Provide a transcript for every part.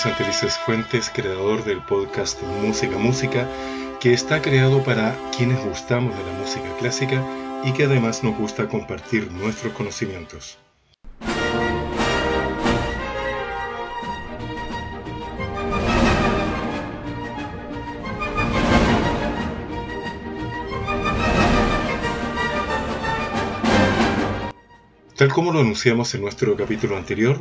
Santelices Fuentes, creador del podcast Música Música, que está creado para quienes gustamos de la música clásica y que además nos gusta compartir nuestros conocimientos. Tal como lo anunciamos en nuestro capítulo anterior,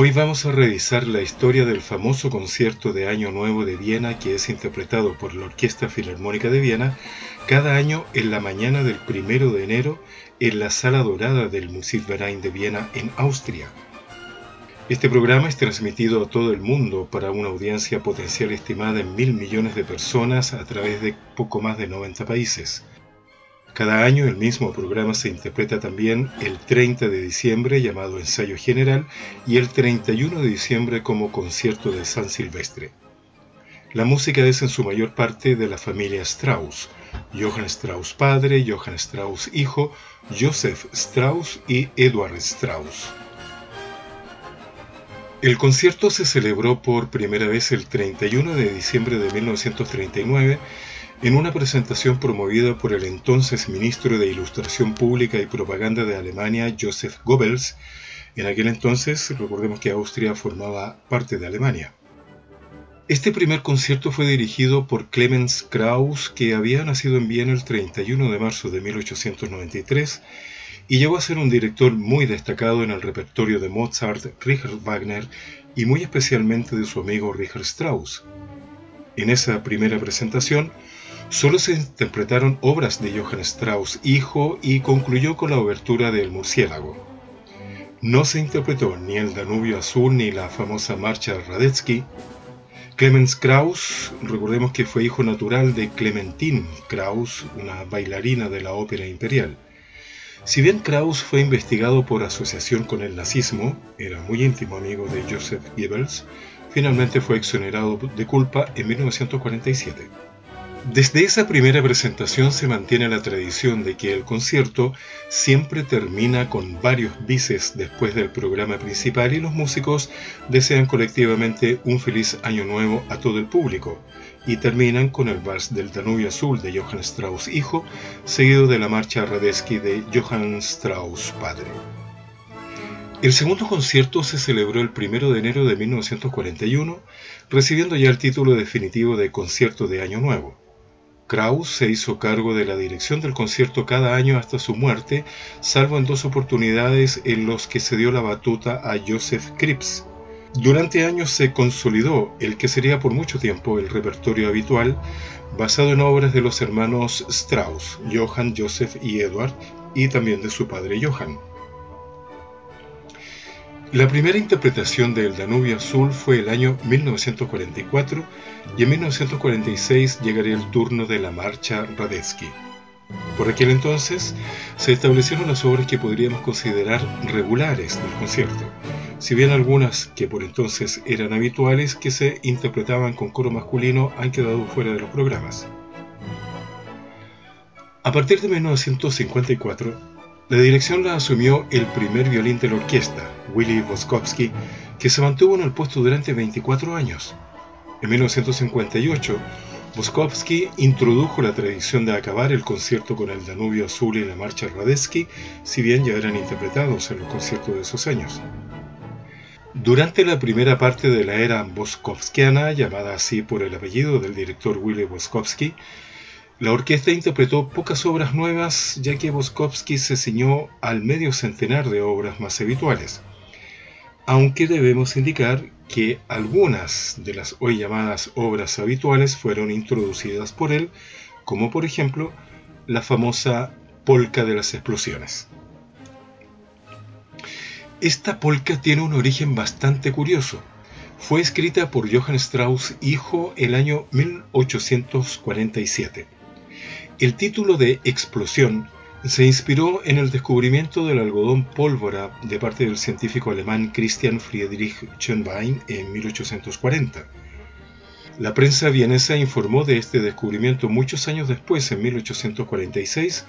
hoy vamos a revisar la historia del famoso concierto de Año Nuevo de Viena que es interpretado por la Orquesta Filarmónica de Viena cada año en la mañana del primero de enero en la Sala Dorada del Musikverein de Viena en Austria. Este programa es transmitido a todo el mundo para una audiencia potencial estimada en mil millones de personas a través de poco más de 90 países. Cada año el mismo programa se interpreta también el 30 de diciembre llamado Ensayo General y el 31 de diciembre como Concierto de San Silvestre. La música es en su mayor parte de la familia Strauss, Johann Strauss padre, Johann Strauss hijo, Joseph Strauss y Edward Strauss. El concierto se celebró por primera vez el 31 de diciembre de 1939 en una presentación promovida por el entonces ministro de Ilustración Pública y Propaganda de Alemania, Joseph Goebbels, en aquel entonces, recordemos que Austria formaba parte de Alemania. Este primer concierto fue dirigido por Clemens Krauss, que había nacido en Viena el 31 de marzo de 1893 y llegó a ser un director muy destacado en el repertorio de Mozart, Richard Wagner y muy especialmente de su amigo Richard Strauss. En esa primera presentación, Solo se interpretaron obras de Johann Strauss hijo y concluyó con la obertura del Murciélago. No se interpretó ni el Danubio Azul ni la famosa marcha Radetzky. Clemens Krauss, recordemos que fue hijo natural de Clementine Krauss, una bailarina de la ópera imperial. Si bien Krauss fue investigado por asociación con el nazismo, era muy íntimo amigo de Joseph Goebbels, finalmente fue exonerado de culpa en 1947. Desde esa primera presentación se mantiene la tradición de que el concierto siempre termina con varios bises después del programa principal y los músicos desean colectivamente un feliz año nuevo a todo el público y terminan con el vals del Danubio Azul de Johann Strauss hijo, seguido de la marcha Radetzky de Johann Strauss padre. El segundo concierto se celebró el 1 de enero de 1941, recibiendo ya el título definitivo de Concierto de Año Nuevo. Krauss se hizo cargo de la dirección del concierto cada año hasta su muerte, salvo en dos oportunidades en los que se dio la batuta a Joseph Kripps. Durante años se consolidó el que sería por mucho tiempo el repertorio habitual, basado en obras de los hermanos Strauss, Johann, Joseph y Edward, y también de su padre Johann. La primera interpretación del Danubio Azul fue el año 1944 y en 1946 llegaría el turno de la marcha Radetzky. Por aquel entonces se establecieron las obras que podríamos considerar regulares del concierto, si bien algunas que por entonces eran habituales que se interpretaban con coro masculino han quedado fuera de los programas. A partir de 1954, la dirección la asumió el primer violín de la orquesta, Willy Boskowski, que se mantuvo en el puesto durante 24 años. En 1958, Boskowski introdujo la tradición de acabar el concierto con el Danubio Azul y la marcha Radetzky, si bien ya eran interpretados en los conciertos de esos años. Durante la primera parte de la era boskovskiana, llamada así por el apellido del director Willy Boskowski, la orquesta interpretó pocas obras nuevas, ya que Boskowski se ciñó al medio centenar de obras más habituales, aunque debemos indicar que algunas de las hoy llamadas obras habituales fueron introducidas por él, como por ejemplo la famosa Polca de las Explosiones. Esta polca tiene un origen bastante curioso. Fue escrita por Johann Strauss hijo el año 1847 el título de Explosión se inspiró en el descubrimiento del algodón pólvora de parte del científico alemán Christian Friedrich Schönbein en 1840. La prensa vienesa informó de este descubrimiento muchos años después, en 1846,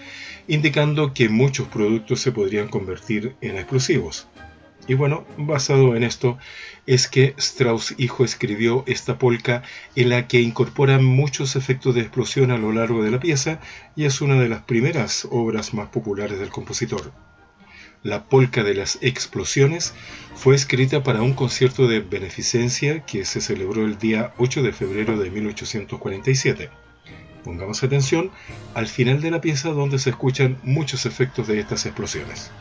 indicando que muchos productos se podrían convertir en explosivos. Y bueno, basado en esto es que Strauss hijo escribió esta polka en la que incorpora muchos efectos de explosión a lo largo de la pieza y es una de las primeras obras más populares del compositor. La polka de las explosiones fue escrita para un concierto de beneficencia que se celebró el día 8 de febrero de 1847. Pongamos atención al final de la pieza donde se escuchan muchos efectos de estas explosiones.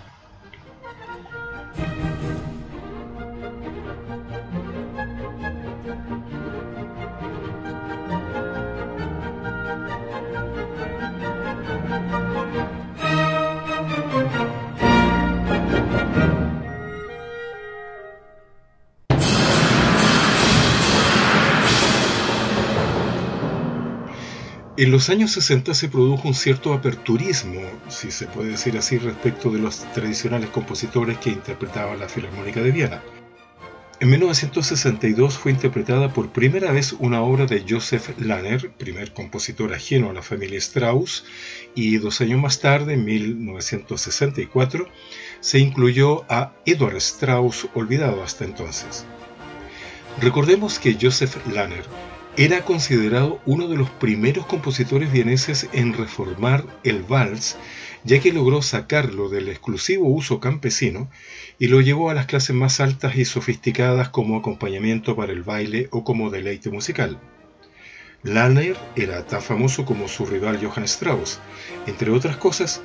En los años 60 se produjo un cierto aperturismo, si se puede decir así, respecto de los tradicionales compositores que interpretaban la Filarmónica de Viena. En 1962 fue interpretada por primera vez una obra de Joseph Lanner, primer compositor ajeno a la familia Strauss, y dos años más tarde, en 1964, se incluyó a Edward Strauss, olvidado hasta entonces. Recordemos que Joseph Lanner era considerado uno de los primeros compositores vieneses en reformar el vals, ya que logró sacarlo del exclusivo uso campesino y lo llevó a las clases más altas y sofisticadas como acompañamiento para el baile o como deleite musical. Lanner era tan famoso como su rival Johann Strauss. Entre otras cosas,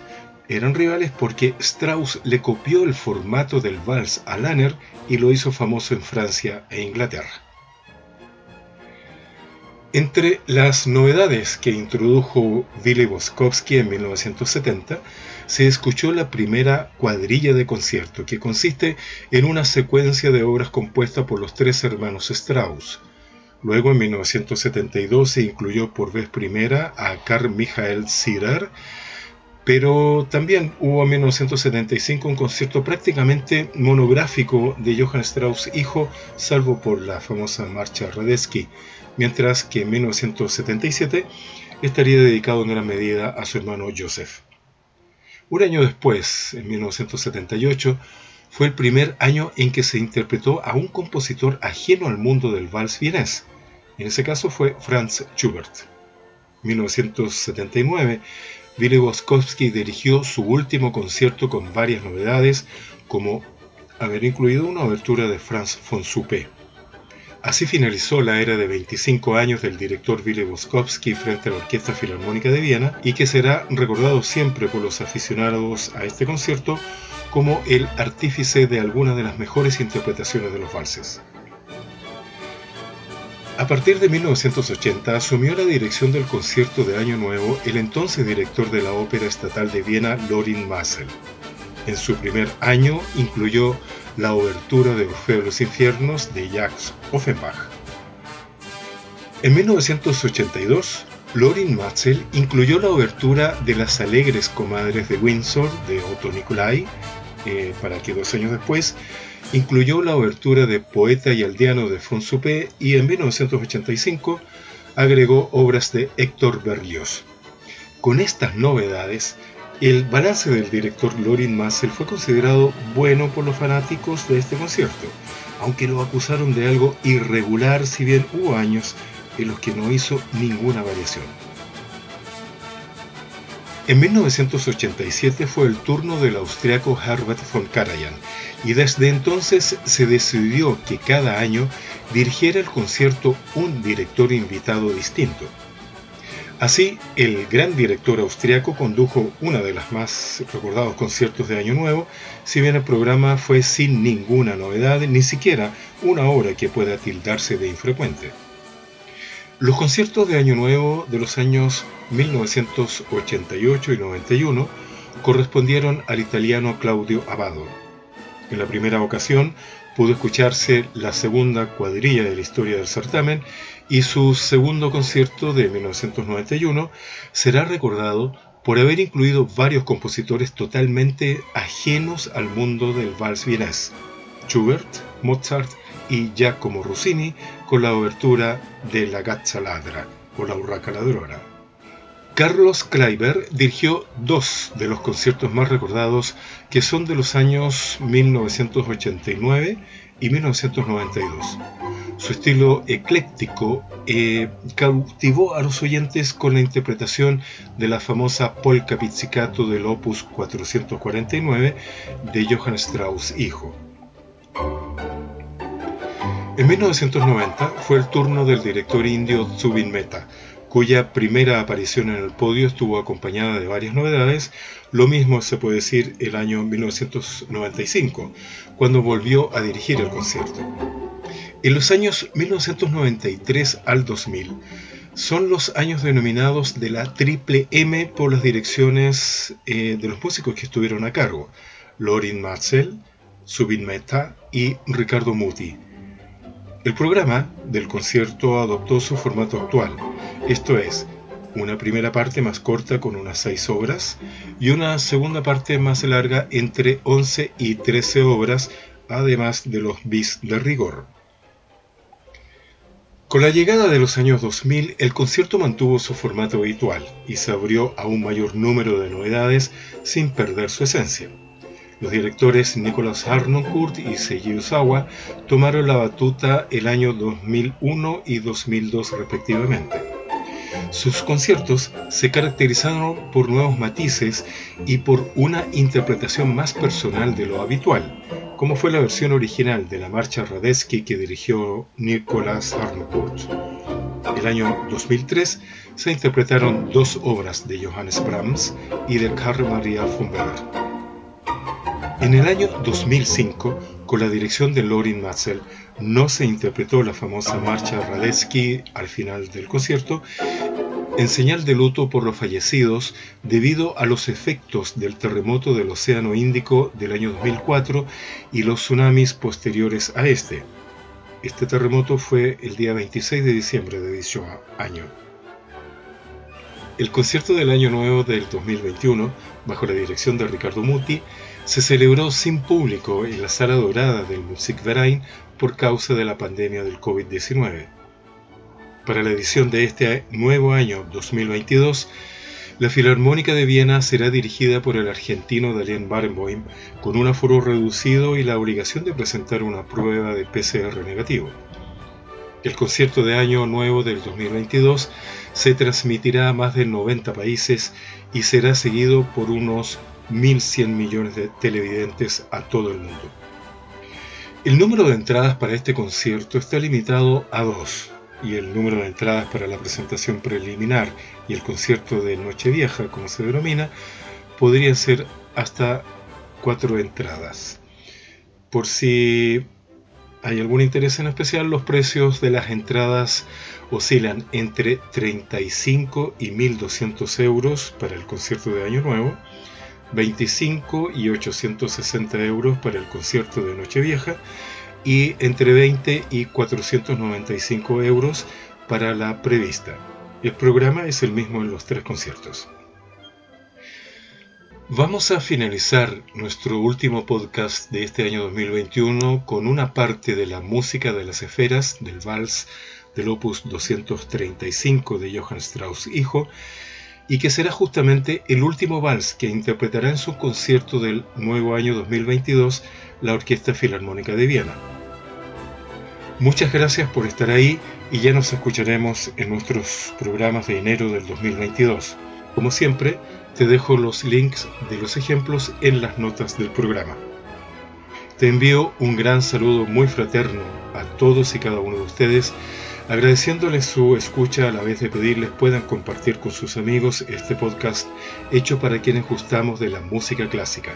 eran rivales porque Strauss le copió el formato del vals a Lanner y lo hizo famoso en Francia e Inglaterra. Entre las novedades que introdujo Willy Boskowski en 1970, se escuchó la primera cuadrilla de concierto, que consiste en una secuencia de obras compuestas por los tres hermanos Strauss. Luego, en 1972, se incluyó por vez primera a Carl Michael Zirer, pero también hubo en 1975 un concierto prácticamente monográfico de Johann Strauss hijo, salvo por la famosa marcha Radetzky, mientras que en 1977 estaría dedicado en gran medida a su hermano Joseph. Un año después, en 1978, fue el primer año en que se interpretó a un compositor ajeno al mundo del vals vienés. En ese caso fue Franz Schubert. En 1979, Willy Boskowski dirigió su último concierto con varias novedades, como haber incluido una obertura de Franz von Suppé. Así finalizó la era de 25 años del director Willy Boskowski frente a la Orquesta Filarmónica de Viena y que será recordado siempre por los aficionados a este concierto como el artífice de algunas de las mejores interpretaciones de los valses. A partir de 1980 asumió la dirección del concierto de Año Nuevo el entonces director de la Ópera Estatal de Viena, Lorin Massel. En su primer año incluyó la obertura de Orfeo de los Infiernos de Jacques Offenbach. En 1982, Lorin Matzel incluyó la obertura de Las Alegres Comadres de Windsor de Otto Nicolai, eh, para que dos años después incluyó la obertura de Poeta y Aldeano de Fonsupé y en 1985 agregó obras de Héctor Berlioz. Con estas novedades, el balance del director Lorin Massel fue considerado bueno por los fanáticos de este concierto, aunque lo acusaron de algo irregular si bien hubo años en los que no hizo ninguna variación. En 1987 fue el turno del austriaco Herbert von Karajan y desde entonces se decidió que cada año dirigiera el concierto un director invitado distinto. Así, el gran director austriaco condujo uno de los más recordados conciertos de Año Nuevo, si bien el programa fue sin ninguna novedad, ni siquiera una hora que pueda tildarse de infrecuente. Los conciertos de Año Nuevo de los años 1988 y 91 correspondieron al italiano Claudio Abbado. En la primera ocasión pudo escucharse la segunda cuadrilla de la historia del certamen y su segundo concierto de 1991 será recordado por haber incluido varios compositores totalmente ajenos al mundo del vals vienés, Schubert, Mozart y Giacomo Rossini con la obertura de La Gazza Ladra o La Urraca Ladrona. Carlos Kleiber dirigió dos de los conciertos más recordados que son de los años 1989 y 1992. Su estilo ecléctico eh, cautivó a los oyentes con la interpretación de la famosa Polka Pizzicato del Opus 449 de Johann Strauss hijo. En 1990 fue el turno del director indio Zubin Mehta, cuya primera aparición en el podio estuvo acompañada de varias novedades, lo mismo se puede decir el año 1995, cuando volvió a dirigir el concierto. En los años 1993 al 2000 son los años denominados de la triple M por las direcciones eh, de los músicos que estuvieron a cargo, Lorin Marcel, Subin Mehta y Ricardo Muti. El programa del concierto adoptó su formato actual, esto es, una primera parte más corta con unas 6 obras y una segunda parte más larga entre 11 y 13 obras, además de los bis de rigor. Con la llegada de los años 2000, el concierto mantuvo su formato habitual y se abrió a un mayor número de novedades sin perder su esencia. Los directores Nicolas Harnoncourt y Seiji Usawa tomaron la batuta el año 2001 y 2002 respectivamente. Sus conciertos se caracterizaron por nuevos matices y por una interpretación más personal de lo habitual, como fue la versión original de la marcha Radetzky que dirigió Nicolas Harnoncourt. El año 2003 se interpretaron dos obras de Johannes Brahms y de Karl Maria von Weber. En el año 2005, con la dirección de Lorin Matzel, no se interpretó la famosa marcha Radetzky al final del concierto en señal de luto por los fallecidos debido a los efectos del terremoto del Océano Índico del año 2004 y los tsunamis posteriores a este. Este terremoto fue el día 26 de diciembre de dicho año. El concierto del Año Nuevo del 2021, bajo la dirección de Ricardo Muti, se celebró sin público en la sala dorada del Musikverein por causa de la pandemia del COVID-19. Para la edición de este nuevo año 2022, la Filarmónica de Viena será dirigida por el argentino Daniel Barenboim con un aforo reducido y la obligación de presentar una prueba de PCR negativo. El concierto de Año Nuevo del 2022 se transmitirá a más de 90 países y será seguido por unos 1.100 millones de televidentes a todo el mundo. El número de entradas para este concierto está limitado a dos, y el número de entradas para la presentación preliminar y el concierto de Nochevieja, como se denomina, podrían ser hasta cuatro entradas. Por si hay algún interés en especial, los precios de las entradas oscilan entre 35 y 1.200 euros para el concierto de Año Nuevo, 25 y 860 euros para el concierto de Nochevieja y entre 20 y 495 euros para la prevista. El programa es el mismo en los tres conciertos. Vamos a finalizar nuestro último podcast de este año 2021 con una parte de la música de las esferas del vals del opus 235 de Johann Strauss hijo y que será justamente el último vals que interpretará en su concierto del nuevo año 2022 la Orquesta Filarmónica de Viena. Muchas gracias por estar ahí y ya nos escucharemos en nuestros programas de enero del 2022. Como siempre, te dejo los links de los ejemplos en las notas del programa. Te envío un gran saludo muy fraterno a todos y cada uno de ustedes, agradeciéndoles su escucha a la vez de pedirles puedan compartir con sus amigos este podcast hecho para quienes gustamos de la música clásica.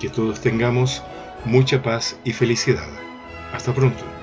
Que todos tengamos mucha paz y felicidad. Hasta pronto.